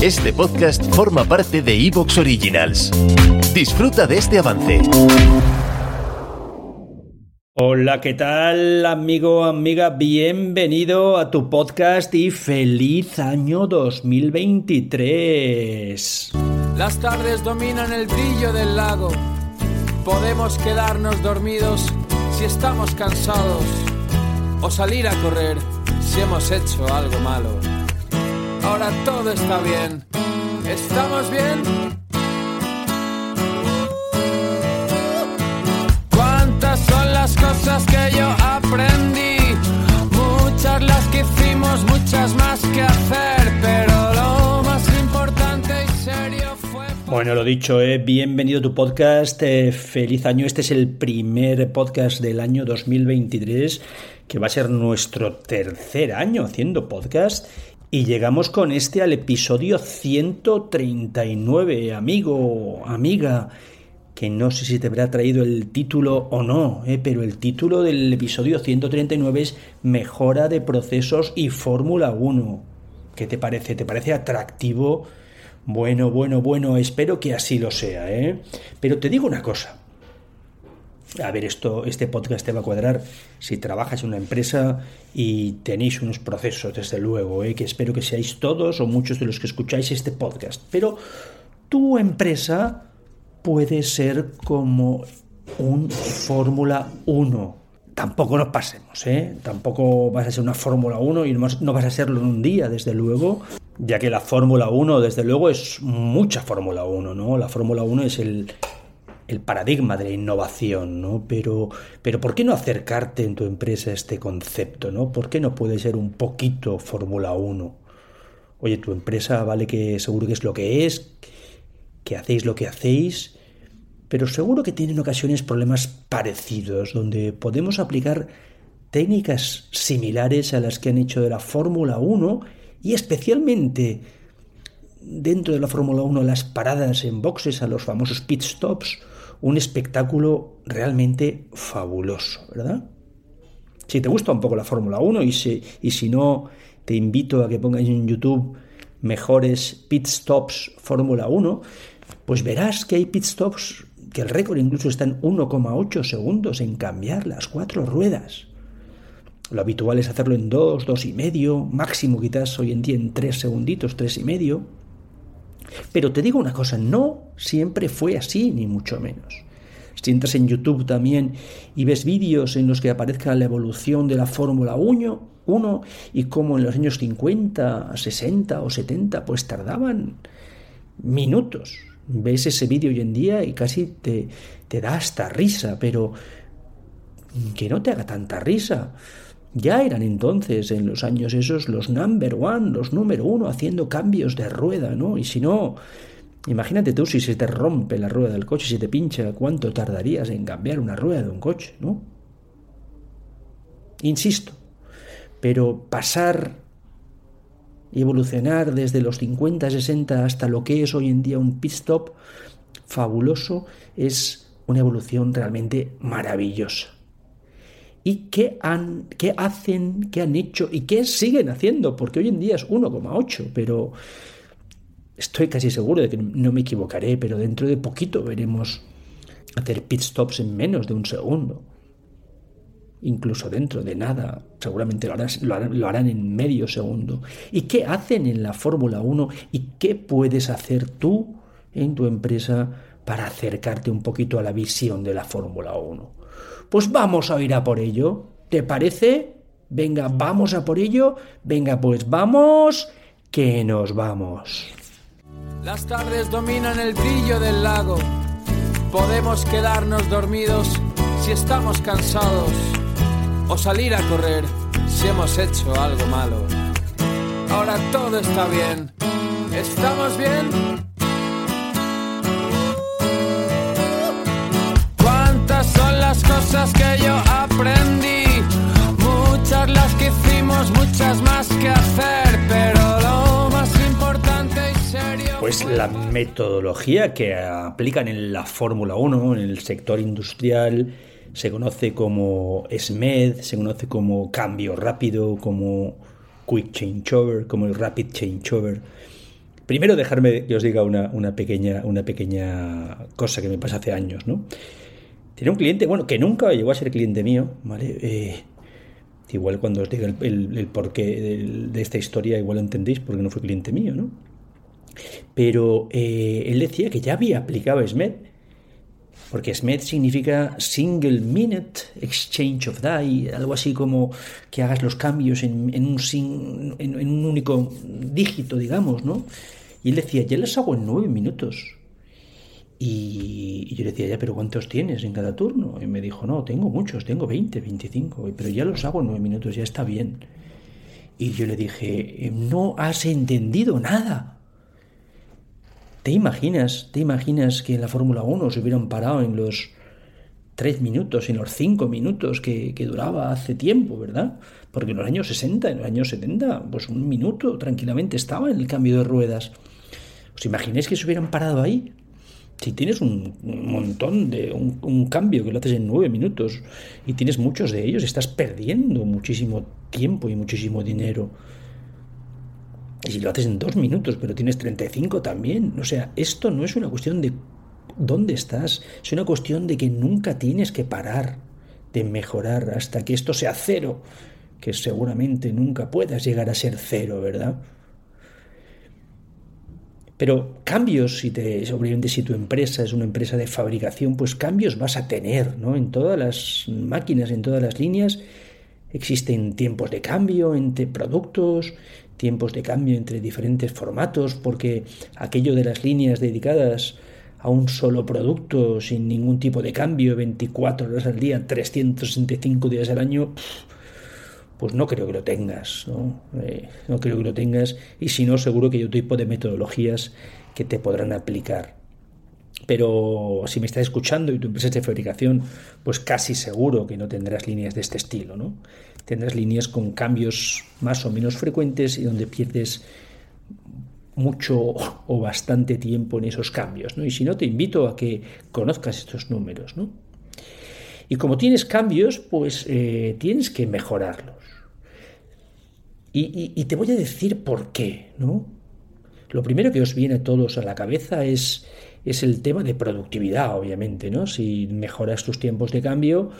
Este podcast forma parte de Evox Originals. Disfruta de este avance. Hola, ¿qué tal, amigo, amiga? Bienvenido a tu podcast y feliz año 2023. Las tardes dominan el brillo del lago. Podemos quedarnos dormidos si estamos cansados o salir a correr si hemos hecho algo malo. Ahora todo está bien. ¿Estamos bien? ¿Cuántas son las cosas que yo aprendí? Muchas las que hicimos, muchas más que hacer, pero lo más importante y serio fue... Bueno, lo dicho, eh, bienvenido a tu podcast. eh, feliz año. Este es el primer podcast del año 2023, que va a ser nuestro tercer año haciendo podcast. Y llegamos con este al episodio 139, amigo, amiga, que no sé si te habrá traído el título o no, eh, pero el título del episodio 139 es Mejora de procesos y Fórmula 1. ¿Qué te parece? ¿Te parece atractivo? Bueno, bueno, bueno, espero que así lo sea, ¿eh? Pero te digo una cosa. A ver, esto, este podcast te va a cuadrar si trabajas en una empresa y tenéis unos procesos, desde luego, ¿eh? que espero que seáis todos o muchos de los que escucháis este podcast. Pero tu empresa puede ser como un Fórmula 1. Tampoco nos pasemos, ¿eh? Tampoco vas a ser una Fórmula 1 y no vas- a serlo en un día, desde luego, ya que la Fórmula 1, desde luego, es mucha Fórmula 1, ¿no? La Fórmula 1 es el, el paradigma de la innovación, ¿no? Pero, pero ¿por qué no acercarte en tu empresa a este concepto, ¿no? ¿Por qué no puede ser un poquito Fórmula 1? Oye, tu empresa vale que seguro que es lo que es, que hacéis lo que hacéis, pero seguro que tienen en ocasiones problemas parecidos, donde podemos aplicar técnicas similares a las que han hecho de la Fórmula 1 y especialmente dentro de la Fórmula 1 las paradas en boxes a los famosos pit stops, un espectáculo realmente fabuloso, ¿verdad? Si te gusta un poco la Fórmula 1 y si, y si no, te invito a que pongáis en YouTube mejores pit stops Fórmula 1, pues verás que hay pit stops que el récord incluso está en 1,8 segundos en cambiar las cuatro ruedas. Lo habitual es hacerlo en dos, dos y medio, máximo quizás hoy en día en tres segunditos, tres y medio. Pero te digo una cosa, no siempre fue así, ni mucho menos. Si entras en YouTube también y ves vídeos en los que aparezca la evolución de la Fórmula 1, 1 y cómo en los años 50, 60 o 70 pues tardaban minutos. Ves ese vídeo hoy en día y casi te, te da hasta risa, pero que no te haga tanta risa. Ya eran entonces, en los años esos, los number one, los número uno, haciendo cambios de rueda, ¿no? Y si no, imagínate tú si se te rompe la rueda del coche, si te pincha, ¿cuánto tardarías en cambiar una rueda de un coche, ¿no? Insisto, pero pasar y evolucionar desde los 50, 60 hasta lo que es hoy en día un pit stop fabuloso es una evolución realmente maravillosa. ¿Y qué, han, qué hacen, qué han hecho y qué siguen haciendo? Porque hoy en día es 1,8, pero estoy casi seguro de que no me equivocaré, pero dentro de poquito veremos hacer pit stops en menos de un segundo. Incluso dentro de nada, seguramente lo harán, lo harán, lo harán en medio segundo. ¿Y qué hacen en la Fórmula 1? ¿Y qué puedes hacer tú en tu empresa para acercarte un poquito a la visión de la Fórmula 1? Pues vamos a ir a por ello. ¿Te parece? Venga, vamos a por ello. Venga, pues vamos, que nos vamos. Las tardes dominan el brillo del lago. Podemos quedarnos dormidos si estamos cansados o salir a correr si hemos hecho algo malo. Ahora todo está bien. ¿Estamos bien? Cosas que yo aprendí? Muchas las que hicimos, muchas más que hacer, pero lo más importante y serio. Pues la metodología que aplican en la Fórmula 1, en el sector industrial, se conoce como SMED, se conoce como cambio rápido, como Quick Changeover, como el Rapid Changeover. Primero dejarme que os diga una, una, pequeña, una pequeña cosa que me pasa hace años, ¿no? Tenía un cliente, bueno, que nunca llegó a ser cliente mío, ¿vale? Eh, igual cuando os diga el, porqué de, esta historia, igual entendéis porque no fue cliente mío, ¿no? Pero eh, él decía que ya había aplicado SMED porque SMED significa Single Minute Exchange of Die, algo así como que hagas los cambios en, un, en, un único dígito, digamos, ¿no? Y él decía, ya los hago en nueve minutos. Y, yo le decía, ya, pero ¿cuántos tienes en cada turno? Y me dijo, no, tengo muchos, tengo 20, 25, pero ya los hago en nueve minutos, ya está bien. Y yo le dije, no has entendido nada. ¿Te imaginas, te imaginas que en la Fórmula 1 se hubieran parado en los tres minutos, en los cinco minutos que, duraba hace tiempo, ¿verdad? Porque en los años 60, en los años 70, pues un minuto tranquilamente estaba en el cambio de ruedas. ¿Os imagináis que se hubieran parado ahí? Si tienes un, montón de un, cambio que lo haces en nueve minutos y tienes muchos de ellos, estás perdiendo muchísimo tiempo y muchísimo dinero. Y si lo haces en dos minutos, pero tienes 35 también. O sea, esto no es una cuestión de dónde estás, es una cuestión de que nunca tienes que parar de mejorar hasta que esto sea cero, que seguramente nunca puedas llegar a ser cero, ¿verdad? Pero cambios, si te, obviamente si tu empresa es una empresa de fabricación, pues cambios vas a tener, ¿no? En todas las máquinas, en todas las líneas, existen tiempos de cambio entre productos, tiempos de cambio entre diferentes formatos, porque aquello de las líneas dedicadas a un solo producto sin ningún tipo de cambio, 24 horas al día, 365 días al año, pues no creo que lo tengas, ¿no? Eh, no creo que lo tengas, y si no, seguro que hay otro tipo de metodologías que te podrán aplicar. Pero si me estás escuchando y tu empresa es de fabricación, pues casi seguro que no tendrás líneas de este estilo, ¿no? tendrás líneas con cambios más o menos frecuentes y donde pierdes mucho o bastante tiempo en esos cambios. ¿no? Y si no, te invito a que conozcas estos números. ¿no? Y como tienes cambios, pues eh, tienes que mejorarlos. Y, te voy a decir por qué. ¿no? Lo primero que os viene a todos a la cabeza es, es el tema de productividad, obviamente. ¿no? Si mejoras tus tiempos de cambio,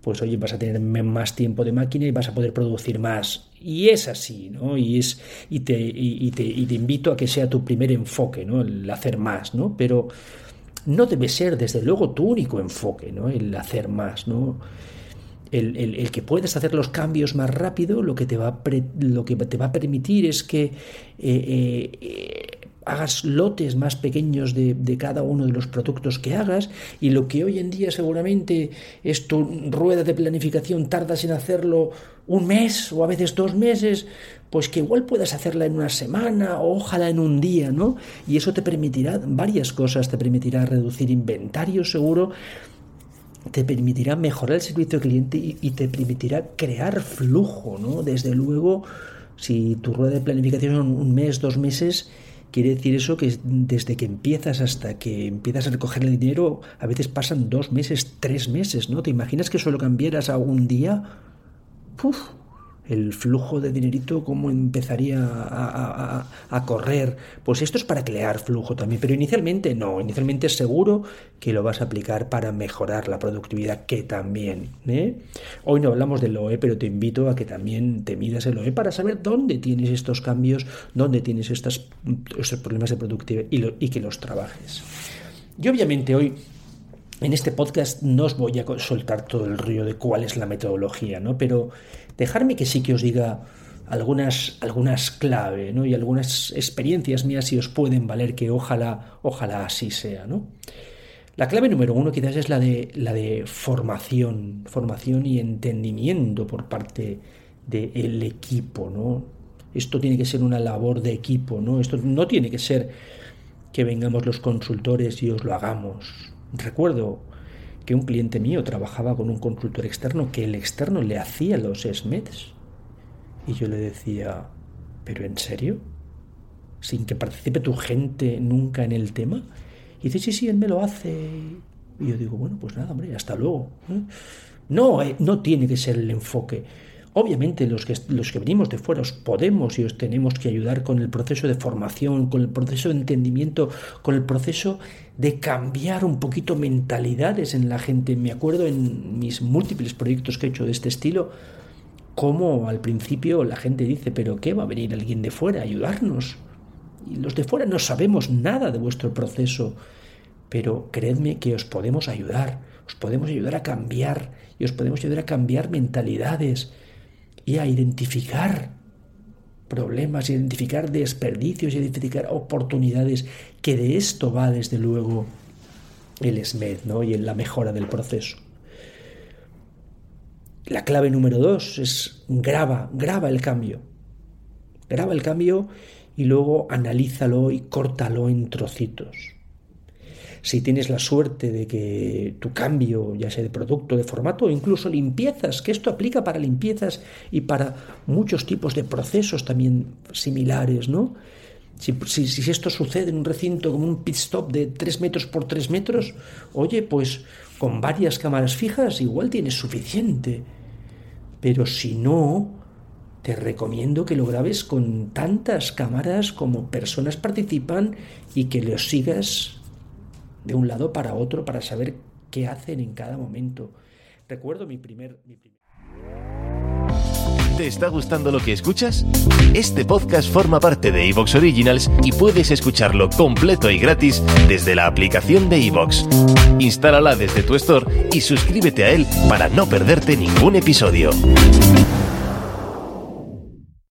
pues oye, vas a tener más tiempo de máquina y vas a poder producir más. Y es así, ¿no? Y, es, y, te, y, te, invito a que sea tu primer enfoque, ¿no? El hacer más, ¿no? Pero no debe ser, desde luego, tu único enfoque, ¿no? El hacer más, ¿no? El, el, que puedas hacer los cambios más rápido, lo que te va a, lo que te va a permitir es que eh, eh, hagas lotes más pequeños de, cada uno de los productos que hagas y lo que hoy en día seguramente es tu rueda de planificación, tardas en hacerlo un mes o a veces dos meses, pues que igual puedas hacerla en una semana o ojalá en un día, ¿no? Y eso te permitirá varias cosas, te permitirá reducir inventario seguro, te permitirá mejorar el servicio al cliente y, y te permitirá crear flujo, ¿no? Desde luego, si tu rueda de planificación un mes, dos meses, Quiere decir eso que desde que empiezas hasta que empiezas a recoger el dinero, a veces pasan dos meses, tres meses, ¿no? ¿Te imaginas que solo cambiaras a un día? ¡Puf! El flujo de dinerito, cómo empezaría a, correr. Pues esto es para crear flujo también, pero inicialmente no, inicialmente es seguro que lo vas a aplicar para mejorar la productividad, que también. ¿eh? Hoy no hablamos del OE, pero te invito a que también te midas el OE para saber dónde tienes estos cambios, dónde tienes estos problemas de productividad y, y que los trabajes. Y obviamente hoy en este podcast no os voy a soltar todo el río de cuál es la metodología, ¿no? Pero dejarme que sí que os diga algunas, algunas clave, ¿no? Y algunas experiencias mías si os pueden valer, que ojalá, ojalá así sea, ¿no? La clave número uno quizás es la de, la de formación, formación y entendimiento por parte del equipo, ¿no? Esto tiene que ser una labor de equipo, ¿no? Esto no tiene que ser que vengamos los consultores y os lo hagamos. Recuerdo que un cliente mío trabajaba con un consultor externo que el externo le hacía los SMEDs. Y yo le decía, ¿pero en serio? ¿Sin que participe tu gente nunca en el tema? Y dice, sí, sí, él me lo hace. Y yo digo, bueno, pues nada, hombre, hasta luego. No, eh, no tiene que ser el enfoque. Obviamente los que, los que venimos de fuera os podemos y os tenemos que ayudar con el proceso de formación, con el proceso de entendimiento, con el proceso de cambiar un poquito mentalidades en la gente. Me acuerdo en mis múltiples proyectos que he hecho de este estilo, como al principio la gente dice, pero ¿qué va a venir alguien de fuera a ayudarnos? Y los de fuera no sabemos nada de vuestro proceso, pero creedme que os podemos ayudar, os podemos ayudar a cambiar y os podemos ayudar a cambiar mentalidades identificar problemas, identificar desperdicios, identificar oportunidades, que de esto va desde luego el SMED ¿no? y en la mejora del proceso. La clave número dos es graba, graba el cambio. Graba el cambio y luego analízalo y córtalo en trocitos si tienes la suerte de que tu cambio, ya sea de producto, de formato o incluso limpiezas, que esto aplica para limpiezas y para muchos tipos de procesos también similares, ¿no? Si, si, esto sucede en un recinto como un pit stop de 3 metros por 3 metros, oye, pues con varias cámaras fijas igual tienes suficiente. Pero si no, te recomiendo que lo grabes con tantas cámaras como personas participan y que lo sigas de un lado para otro para saber qué hacen en cada momento. Recuerdo mi primer... ¿Te está gustando lo que escuchas? Este podcast forma parte de Evox Originals y puedes escucharlo completo y gratis desde la aplicación de Evox. Instálala desde tu store y suscríbete a él para no perderte ningún episodio.